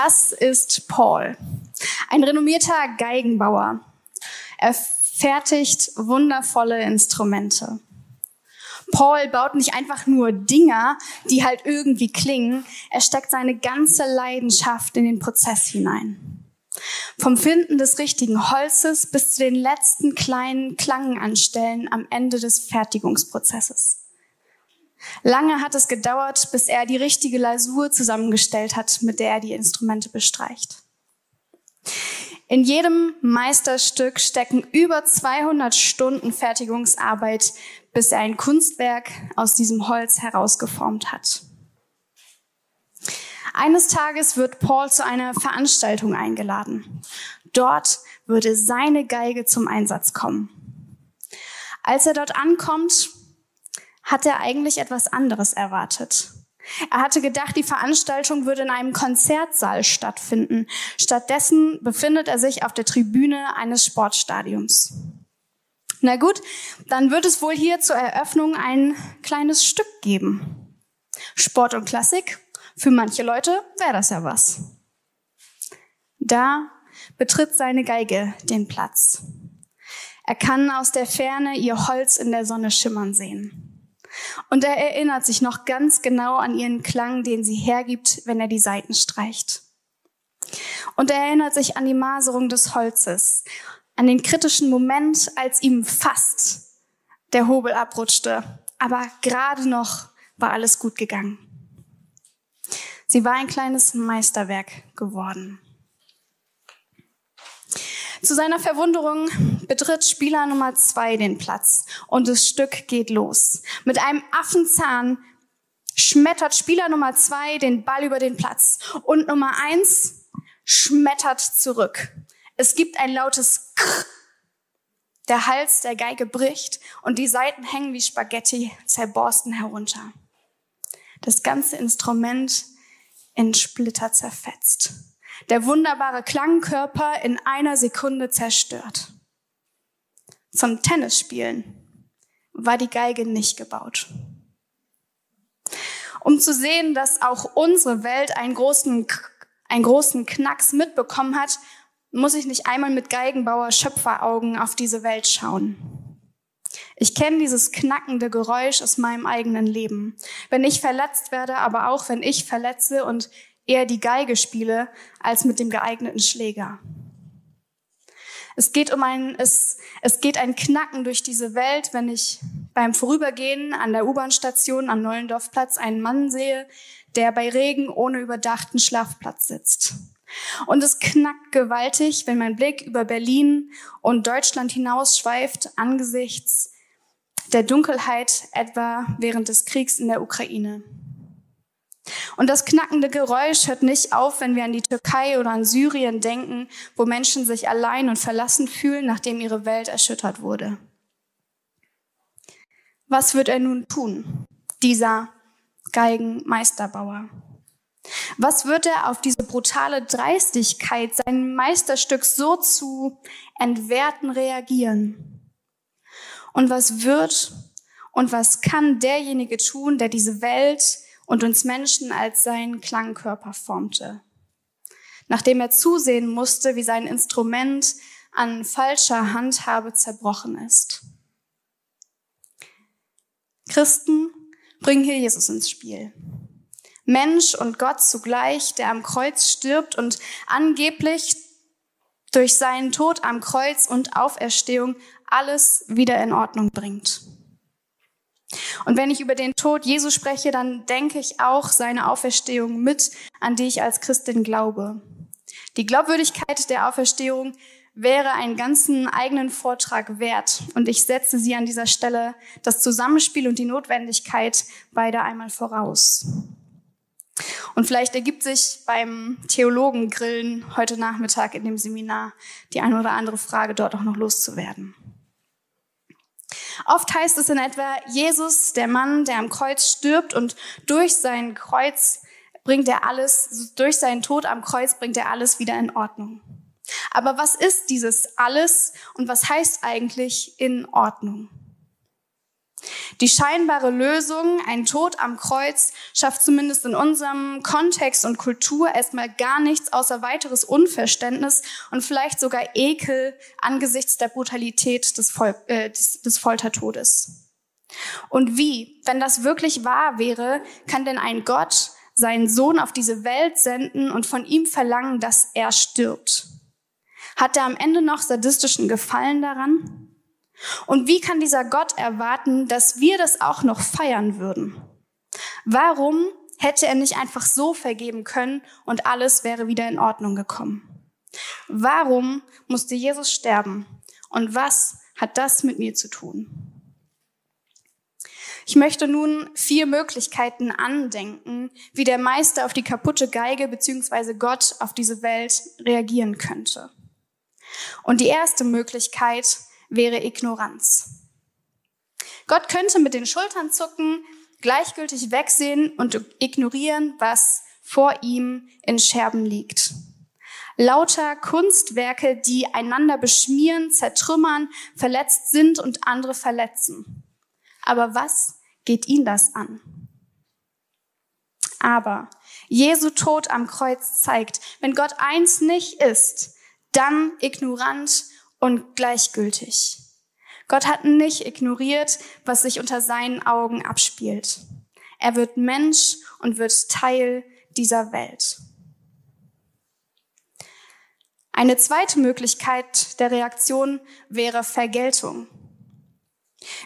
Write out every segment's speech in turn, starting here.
Das ist Paul, ein renommierter Geigenbauer. Er fertigt wundervolle Instrumente. Paul baut nicht einfach nur Dinger, die halt irgendwie klingen. Er steckt seine ganze Leidenschaft in den Prozess hinein. Vom Finden des richtigen Holzes bis zu den letzten kleinen Klangenanstellen am Ende des Fertigungsprozesses. Lange hat es gedauert, bis er die richtige Lasur zusammengestellt hat, mit der er die Instrumente bestreicht. In jedem Meisterstück stecken über 200 Stunden Fertigungsarbeit, bis er ein Kunstwerk aus diesem Holz herausgeformt hat. Eines Tages wird Paul zu einer Veranstaltung eingeladen. Dort würde seine Geige zum Einsatz kommen. Als er dort ankommt, hat er eigentlich etwas anderes erwartet. Er hatte gedacht, die Veranstaltung würde in einem Konzertsaal stattfinden. Stattdessen befindet er sich auf der Tribüne eines Sportstadiums. Na gut, dann wird es wohl hier zur Eröffnung ein kleines Stück geben. Sport und Klassik, für manche Leute wäre das ja was. Da betritt seine Geige den Platz. Er kann aus der Ferne ihr Holz in der Sonne schimmern sehen. Und er erinnert sich noch ganz genau an ihren Klang, den sie hergibt, wenn er die Saiten streicht. Und er erinnert sich an die Maserung des Holzes, an den kritischen Moment, als ihm fast der Hobel abrutschte. Aber gerade noch war alles gut gegangen. Sie war ein kleines Meisterwerk geworden. Zu seiner Verwunderung betritt Spieler Nummer zwei den Platz und das Stück geht los. Mit einem Affenzahn schmettert Spieler Nummer zwei den Ball über den Platz und Nummer eins schmettert zurück. Es gibt ein lautes Krr. Der Hals der Geige bricht und die Seiten hängen wie Spaghetti zerborsten herunter. Das ganze Instrument in Splitter zerfetzt der wunderbare Klangkörper in einer Sekunde zerstört. Zum Tennisspielen war die Geige nicht gebaut. Um zu sehen, dass auch unsere Welt einen großen, einen großen Knacks mitbekommen hat, muss ich nicht einmal mit Geigenbauer Schöpferaugen auf diese Welt schauen. Ich kenne dieses knackende Geräusch aus meinem eigenen Leben. Wenn ich verletzt werde, aber auch wenn ich verletze und eher die Geige spiele als mit dem geeigneten Schläger. Es geht um ein, es, es geht ein Knacken durch diese Welt, wenn ich beim Vorübergehen an der U-Bahn-Station am Neulendorfplatz einen Mann sehe, der bei Regen ohne überdachten Schlafplatz sitzt. Und es knackt gewaltig, wenn mein Blick über Berlin und Deutschland hinausschweift angesichts der Dunkelheit etwa während des Kriegs in der Ukraine. Und das knackende Geräusch hört nicht auf, wenn wir an die Türkei oder an Syrien denken, wo Menschen sich allein und verlassen fühlen, nachdem ihre Welt erschüttert wurde. Was wird er nun tun, dieser Geigenmeisterbauer? Was wird er auf diese brutale Dreistigkeit, sein Meisterstück so zu entwerten reagieren? Und was wird und was kann derjenige tun, der diese Welt und uns Menschen als seinen Klangkörper formte. Nachdem er zusehen musste, wie sein Instrument an falscher Handhabe zerbrochen ist. Christen bringen hier Jesus ins Spiel. Mensch und Gott zugleich, der am Kreuz stirbt und angeblich durch seinen Tod am Kreuz und Auferstehung alles wieder in Ordnung bringt. Und wenn ich über den Tod Jesu spreche, dann denke ich auch seine Auferstehung mit, an die ich als Christin glaube. Die Glaubwürdigkeit der Auferstehung wäre einen ganzen eigenen Vortrag wert. Und ich setze sie an dieser Stelle das Zusammenspiel und die Notwendigkeit beider einmal voraus. Und vielleicht ergibt sich beim Theologengrillen heute Nachmittag in dem Seminar die eine oder andere Frage dort auch noch loszuwerden. Oft heißt es in etwa, Jesus, der Mann, der am Kreuz stirbt und durch sein Kreuz bringt er alles, durch seinen Tod am Kreuz bringt er alles wieder in Ordnung. Aber was ist dieses alles und was heißt eigentlich in Ordnung? Die scheinbare Lösung, ein Tod am Kreuz, schafft zumindest in unserem Kontext und Kultur erstmal gar nichts außer weiteres Unverständnis und vielleicht sogar Ekel angesichts der Brutalität des, Fol äh, des, des Foltertodes. Und wie, wenn das wirklich wahr wäre, kann denn ein Gott seinen Sohn auf diese Welt senden und von ihm verlangen, dass er stirbt? Hat er am Ende noch sadistischen Gefallen daran? Und wie kann dieser Gott erwarten, dass wir das auch noch feiern würden? Warum hätte er nicht einfach so vergeben können und alles wäre wieder in Ordnung gekommen? Warum musste Jesus sterben? Und was hat das mit mir zu tun? Ich möchte nun vier Möglichkeiten andenken, wie der Meister auf die kaputte Geige bzw. Gott auf diese Welt reagieren könnte. Und die erste Möglichkeit wäre Ignoranz. Gott könnte mit den Schultern zucken, gleichgültig wegsehen und ignorieren, was vor ihm in Scherben liegt. Lauter Kunstwerke, die einander beschmieren, zertrümmern, verletzt sind und andere verletzen. Aber was geht ihn das an? Aber Jesu Tod am Kreuz zeigt, wenn Gott eins nicht ist, dann ignorant und gleichgültig. Gott hat nicht ignoriert, was sich unter seinen Augen abspielt. Er wird Mensch und wird Teil dieser Welt. Eine zweite Möglichkeit der Reaktion wäre Vergeltung.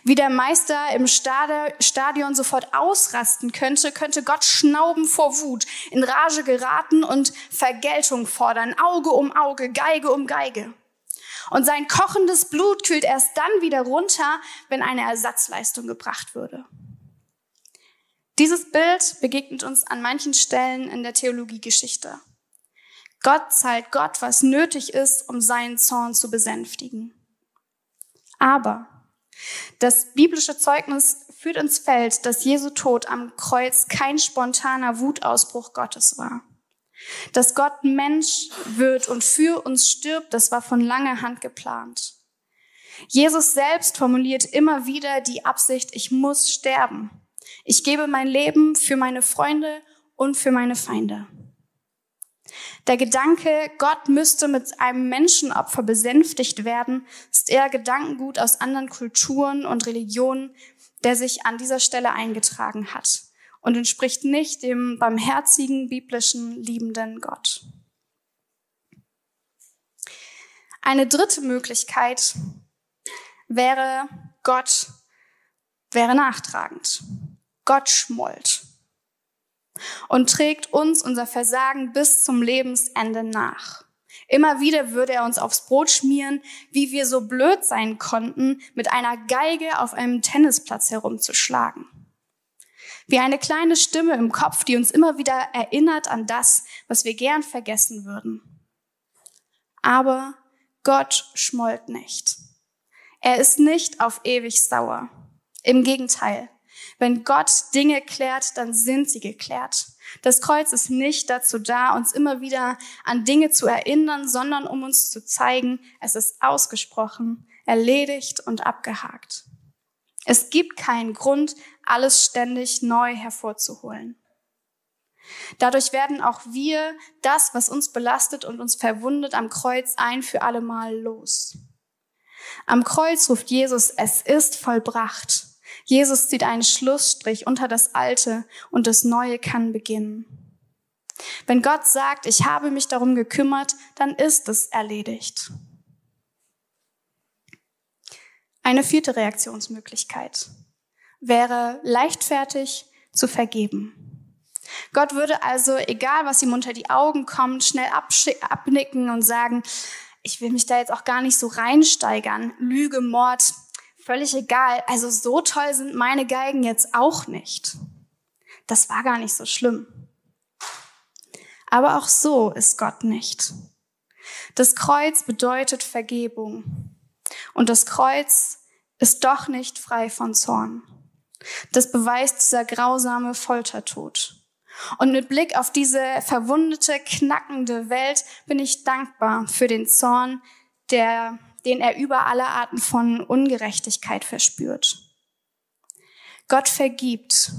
Wie der Meister im Stadion sofort ausrasten könnte, könnte Gott schnauben vor Wut, in Rage geraten und Vergeltung fordern, Auge um Auge, Geige um Geige. Und sein kochendes Blut kühlt erst dann wieder runter, wenn eine Ersatzleistung gebracht würde. Dieses Bild begegnet uns an manchen Stellen in der Theologiegeschichte. Gott zahlt Gott, was nötig ist, um seinen Zorn zu besänftigen. Aber das biblische Zeugnis führt ins Feld, dass Jesu Tod am Kreuz kein spontaner Wutausbruch Gottes war. Dass Gott Mensch wird und für uns stirbt, das war von langer Hand geplant. Jesus selbst formuliert immer wieder die Absicht, ich muss sterben. Ich gebe mein Leben für meine Freunde und für meine Feinde. Der Gedanke, Gott müsste mit einem Menschenopfer besänftigt werden, ist eher Gedankengut aus anderen Kulturen und Religionen, der sich an dieser Stelle eingetragen hat und entspricht nicht dem barmherzigen, biblischen, liebenden Gott. Eine dritte Möglichkeit wäre, Gott wäre nachtragend. Gott schmollt und trägt uns unser Versagen bis zum Lebensende nach. Immer wieder würde er uns aufs Brot schmieren, wie wir so blöd sein konnten, mit einer Geige auf einem Tennisplatz herumzuschlagen. Wie eine kleine Stimme im Kopf, die uns immer wieder erinnert an das, was wir gern vergessen würden. Aber Gott schmollt nicht. Er ist nicht auf ewig sauer. Im Gegenteil. Wenn Gott Dinge klärt, dann sind sie geklärt. Das Kreuz ist nicht dazu da, uns immer wieder an Dinge zu erinnern, sondern um uns zu zeigen, es ist ausgesprochen, erledigt und abgehakt. Es gibt keinen Grund, alles ständig neu hervorzuholen. Dadurch werden auch wir das, was uns belastet und uns verwundet, am Kreuz ein für alle Mal los. Am Kreuz ruft Jesus, es ist vollbracht. Jesus zieht einen Schlussstrich unter das Alte und das Neue kann beginnen. Wenn Gott sagt, ich habe mich darum gekümmert, dann ist es erledigt. Eine vierte Reaktionsmöglichkeit wäre leichtfertig zu vergeben. Gott würde also, egal was ihm unter die Augen kommt, schnell abnicken und sagen, ich will mich da jetzt auch gar nicht so reinsteigern. Lüge, Mord, völlig egal. Also so toll sind meine Geigen jetzt auch nicht. Das war gar nicht so schlimm. Aber auch so ist Gott nicht. Das Kreuz bedeutet Vergebung. Und das Kreuz ist doch nicht frei von Zorn. Das beweist dieser grausame Foltertod. Und mit Blick auf diese verwundete, knackende Welt bin ich dankbar für den Zorn, der, den er über alle Arten von Ungerechtigkeit verspürt. Gott vergibt,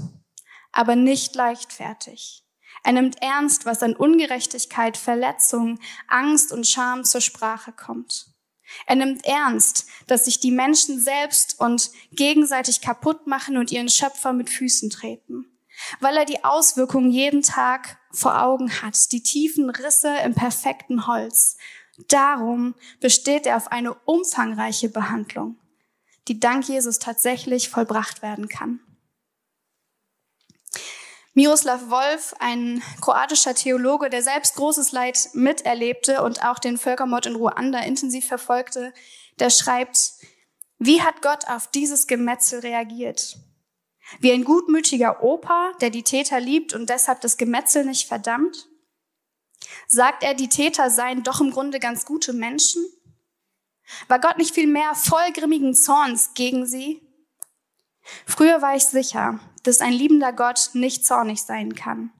aber nicht leichtfertig. Er nimmt ernst, was an Ungerechtigkeit, Verletzung, Angst und Scham zur Sprache kommt. Er nimmt ernst, dass sich die Menschen selbst und gegenseitig kaputt machen und ihren Schöpfer mit Füßen treten. Weil er die Auswirkungen jeden Tag vor Augen hat, die tiefen Risse im perfekten Holz. Darum besteht er auf eine umfangreiche Behandlung, die dank Jesus tatsächlich vollbracht werden kann. Miroslav Wolf, ein kroatischer Theologe, der selbst großes Leid miterlebte und auch den Völkermord in Ruanda intensiv verfolgte, der schreibt, wie hat Gott auf dieses Gemetzel reagiert? Wie ein gutmütiger Opa, der die Täter liebt und deshalb das Gemetzel nicht verdammt? Sagt er, die Täter seien doch im Grunde ganz gute Menschen? War Gott nicht viel mehr vollgrimmigen Zorns gegen sie? Früher war ich sicher, dass ein liebender Gott nicht zornig sein kann.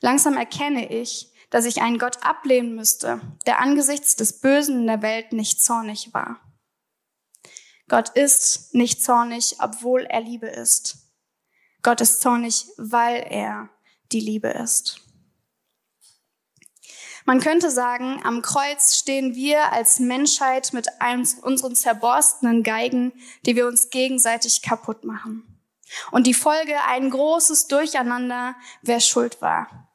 Langsam erkenne ich, dass ich einen Gott ablehnen müsste, der angesichts des Bösen in der Welt nicht zornig war. Gott ist nicht zornig, obwohl er Liebe ist. Gott ist zornig, weil er die Liebe ist. Man könnte sagen, am Kreuz stehen wir als Menschheit mit einem, unseren zerborstenen Geigen, die wir uns gegenseitig kaputt machen. Und die Folge ein großes Durcheinander, wer schuld war.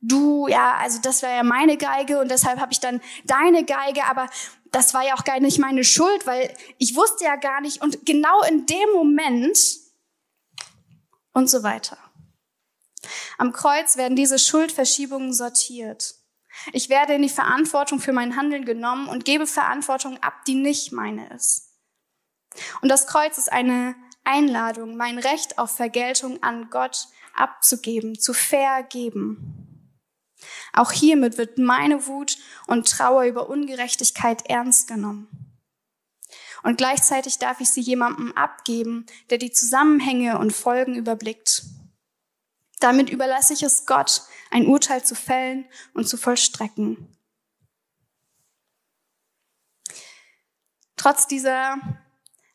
Du, ja, also das wäre ja meine Geige und deshalb habe ich dann deine Geige, aber das war ja auch gar nicht meine Schuld, weil ich wusste ja gar nicht und genau in dem Moment und so weiter. Am Kreuz werden diese Schuldverschiebungen sortiert. Ich werde in die Verantwortung für mein Handeln genommen und gebe Verantwortung ab, die nicht meine ist. Und das Kreuz ist eine Einladung, mein Recht auf Vergeltung an Gott abzugeben, zu vergeben. Auch hiermit wird meine Wut und Trauer über Ungerechtigkeit ernst genommen. Und gleichzeitig darf ich sie jemandem abgeben, der die Zusammenhänge und Folgen überblickt. Damit überlasse ich es Gott, ein Urteil zu fällen und zu vollstrecken. Trotz dieser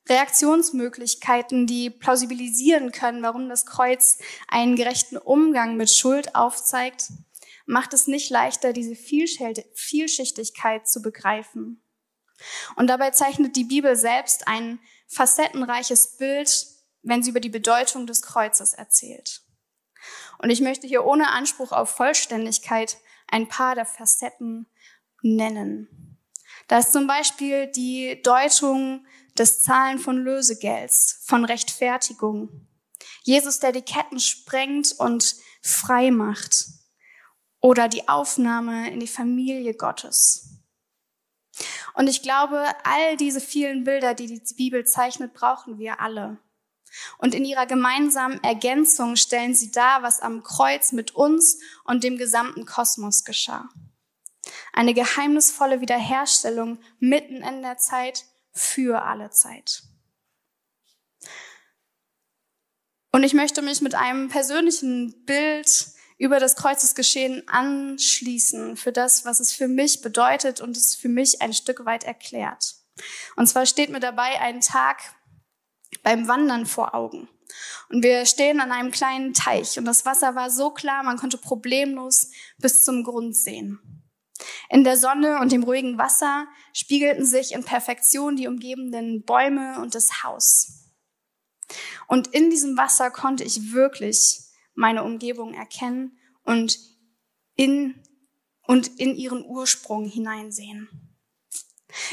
Reaktionsmöglichkeiten, die plausibilisieren können, warum das Kreuz einen gerechten Umgang mit Schuld aufzeigt, macht es nicht leichter, diese Vielschichtigkeit zu begreifen. Und dabei zeichnet die Bibel selbst ein facettenreiches Bild, wenn sie über die Bedeutung des Kreuzes erzählt. Und ich möchte hier ohne Anspruch auf Vollständigkeit ein paar der Facetten nennen. Da ist zum Beispiel die Deutung des Zahlen von Lösegelds, von Rechtfertigung. Jesus, der die Ketten sprengt und frei macht. Oder die Aufnahme in die Familie Gottes. Und ich glaube, all diese vielen Bilder, die die Bibel zeichnet, brauchen wir alle. Und in ihrer gemeinsamen Ergänzung stellen sie dar, was am Kreuz mit uns und dem gesamten Kosmos geschah. Eine geheimnisvolle Wiederherstellung mitten in der Zeit für alle Zeit. Und ich möchte mich mit einem persönlichen Bild über das Kreuzesgeschehen anschließen für das, was es für mich bedeutet und es für mich ein Stück weit erklärt. Und zwar steht mir dabei ein Tag beim Wandern vor Augen. Und wir stehen an einem kleinen Teich und das Wasser war so klar, man konnte problemlos bis zum Grund sehen. In der Sonne und dem ruhigen Wasser spiegelten sich in Perfektion die umgebenden Bäume und das Haus. Und in diesem Wasser konnte ich wirklich meine Umgebung erkennen und in, und in ihren Ursprung hineinsehen.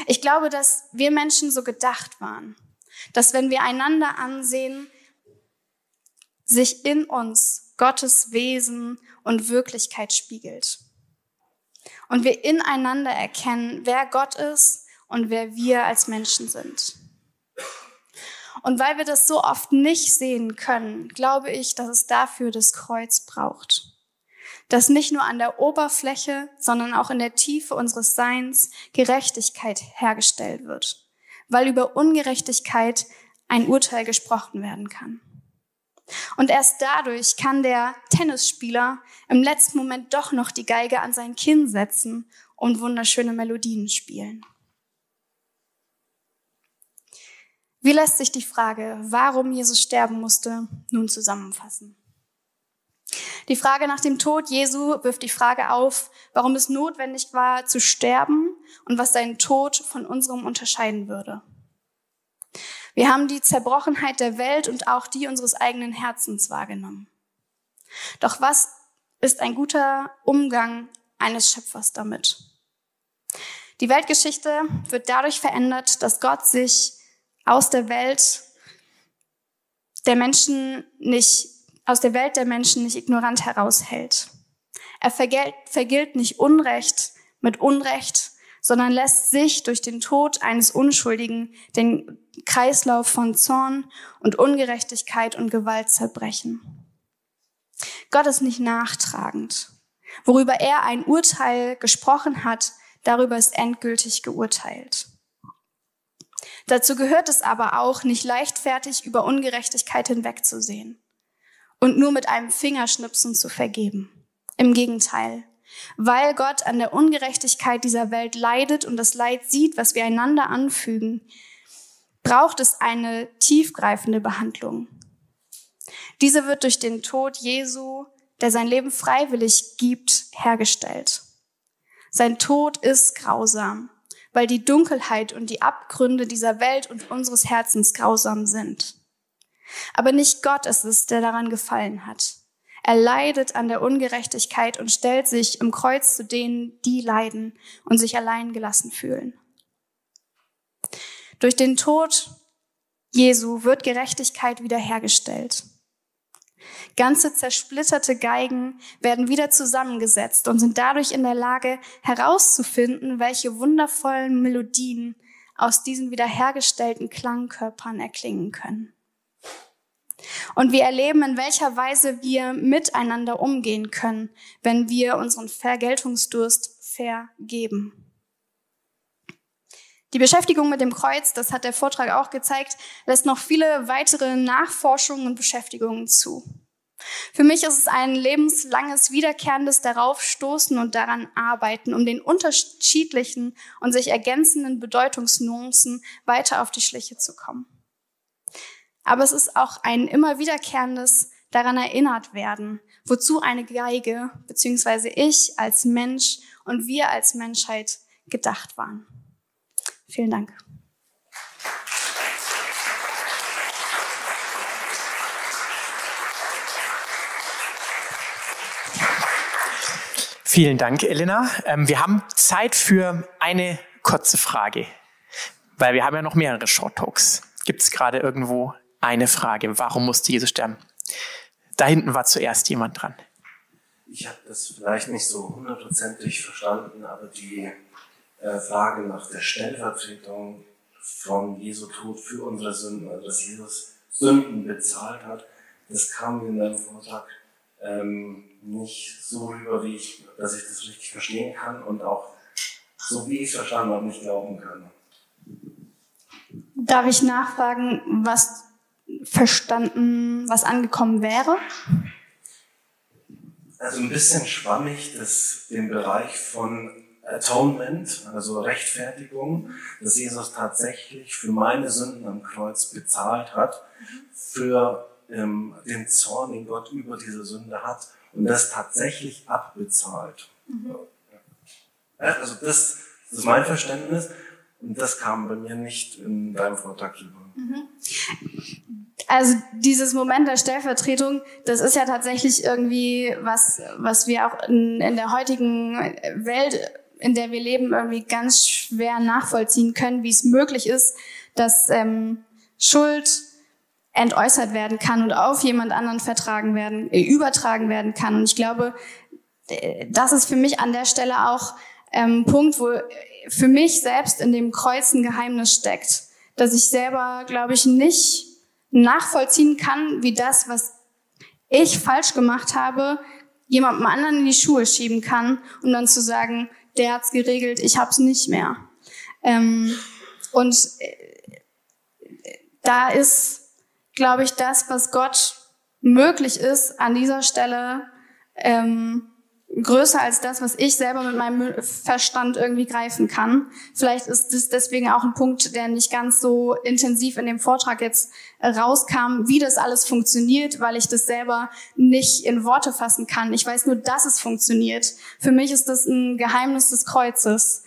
Ich glaube, dass wir Menschen so gedacht waren, dass wenn wir einander ansehen, sich in uns Gottes Wesen und Wirklichkeit spiegelt und wir ineinander erkennen, wer Gott ist und wer wir als Menschen sind. Und weil wir das so oft nicht sehen können, glaube ich, dass es dafür das Kreuz braucht. Dass nicht nur an der Oberfläche, sondern auch in der Tiefe unseres Seins Gerechtigkeit hergestellt wird. Weil über Ungerechtigkeit ein Urteil gesprochen werden kann. Und erst dadurch kann der Tennisspieler im letzten Moment doch noch die Geige an sein Kinn setzen und wunderschöne Melodien spielen. Wie lässt sich die Frage, warum Jesus sterben musste, nun zusammenfassen? Die Frage nach dem Tod Jesu wirft die Frage auf, warum es notwendig war, zu sterben und was seinen Tod von unserem unterscheiden würde. Wir haben die Zerbrochenheit der Welt und auch die unseres eigenen Herzens wahrgenommen. Doch was ist ein guter Umgang eines Schöpfers damit? Die Weltgeschichte wird dadurch verändert, dass Gott sich aus der Welt der Menschen nicht, aus der Welt der Menschen nicht ignorant heraushält. Er vergilt, vergilt nicht Unrecht mit Unrecht, sondern lässt sich durch den Tod eines Unschuldigen den Kreislauf von Zorn und Ungerechtigkeit und Gewalt zerbrechen. Gott ist nicht nachtragend. Worüber er ein Urteil gesprochen hat, darüber ist endgültig geurteilt. Dazu gehört es aber auch, nicht leichtfertig über Ungerechtigkeit hinwegzusehen und nur mit einem Fingerschnipsen zu vergeben. Im Gegenteil, weil Gott an der Ungerechtigkeit dieser Welt leidet und das Leid sieht, was wir einander anfügen, braucht es eine tiefgreifende Behandlung. Diese wird durch den Tod Jesu, der sein Leben freiwillig gibt, hergestellt. Sein Tod ist grausam, weil die Dunkelheit und die Abgründe dieser Welt und unseres Herzens grausam sind. Aber nicht Gott ist es, der daran gefallen hat. Er leidet an der Ungerechtigkeit und stellt sich im Kreuz zu denen, die leiden und sich allein gelassen fühlen. Durch den Tod Jesu wird Gerechtigkeit wiederhergestellt. Ganze zersplitterte Geigen werden wieder zusammengesetzt und sind dadurch in der Lage herauszufinden, welche wundervollen Melodien aus diesen wiederhergestellten Klangkörpern erklingen können. Und wir erleben, in welcher Weise wir miteinander umgehen können, wenn wir unseren Vergeltungsdurst vergeben. Die Beschäftigung mit dem Kreuz, das hat der Vortrag auch gezeigt, lässt noch viele weitere Nachforschungen und Beschäftigungen zu. Für mich ist es ein lebenslanges, wiederkehrendes Daraufstoßen und daran arbeiten, um den unterschiedlichen und sich ergänzenden Bedeutungsnuancen weiter auf die Schliche zu kommen. Aber es ist auch ein immer wiederkehrendes daran erinnert werden, wozu eine Geige beziehungsweise ich als Mensch und wir als Menschheit gedacht waren. Vielen Dank. Vielen Dank, Elena. Ähm, wir haben Zeit für eine kurze Frage, weil wir haben ja noch mehrere Short Talks. Gibt es gerade irgendwo eine Frage? Warum musste Jesus sterben? Da hinten war zuerst jemand dran. Ich habe das vielleicht nicht so hundertprozentig verstanden, aber die äh, Frage nach der Stellvertretung von Jesu Tod für unsere Sünden, also dass Jesus Sünden bezahlt hat, das kam in deinem Vortrag ähm, nicht so rüber, wie ich, dass ich das richtig verstehen kann und auch so wie ich es verstanden habe, nicht glauben kann. Darf ich nachfragen, was verstanden, was angekommen wäre? Also ein bisschen schwammig, dass den Bereich von Atonement, also Rechtfertigung, dass Jesus tatsächlich für meine Sünden am Kreuz bezahlt hat, für ähm, den Zorn, den Gott über diese Sünde hat und das tatsächlich abbezahlt. Mhm. Ja, also das, das, ist mein Verständnis und das kam bei mir nicht in deinem Vortrag rüber. Mhm. Also dieses Moment der Stellvertretung, das ist ja tatsächlich irgendwie was, was wir auch in, in der heutigen Welt, in der wir leben, irgendwie ganz schwer nachvollziehen können, wie es möglich ist, dass ähm, Schuld entäußert werden kann und auf jemand anderen vertragen werden, äh, übertragen werden kann. Und ich glaube, das ist für mich an der Stelle auch ähm, Punkt, wo für mich selbst in dem Kreuz ein Geheimnis steckt, dass ich selber, glaube ich, nicht nachvollziehen kann, wie das, was ich falsch gemacht habe, jemandem anderen in die Schuhe schieben kann und dann zu sagen, der hat's geregelt, ich hab's nicht mehr. Ähm, und äh, da ist glaube ich, das, was Gott möglich ist, an dieser Stelle ähm, größer als das, was ich selber mit meinem Verstand irgendwie greifen kann. Vielleicht ist das deswegen auch ein Punkt, der nicht ganz so intensiv in dem Vortrag jetzt rauskam, wie das alles funktioniert, weil ich das selber nicht in Worte fassen kann. Ich weiß nur, dass es funktioniert. Für mich ist das ein Geheimnis des Kreuzes.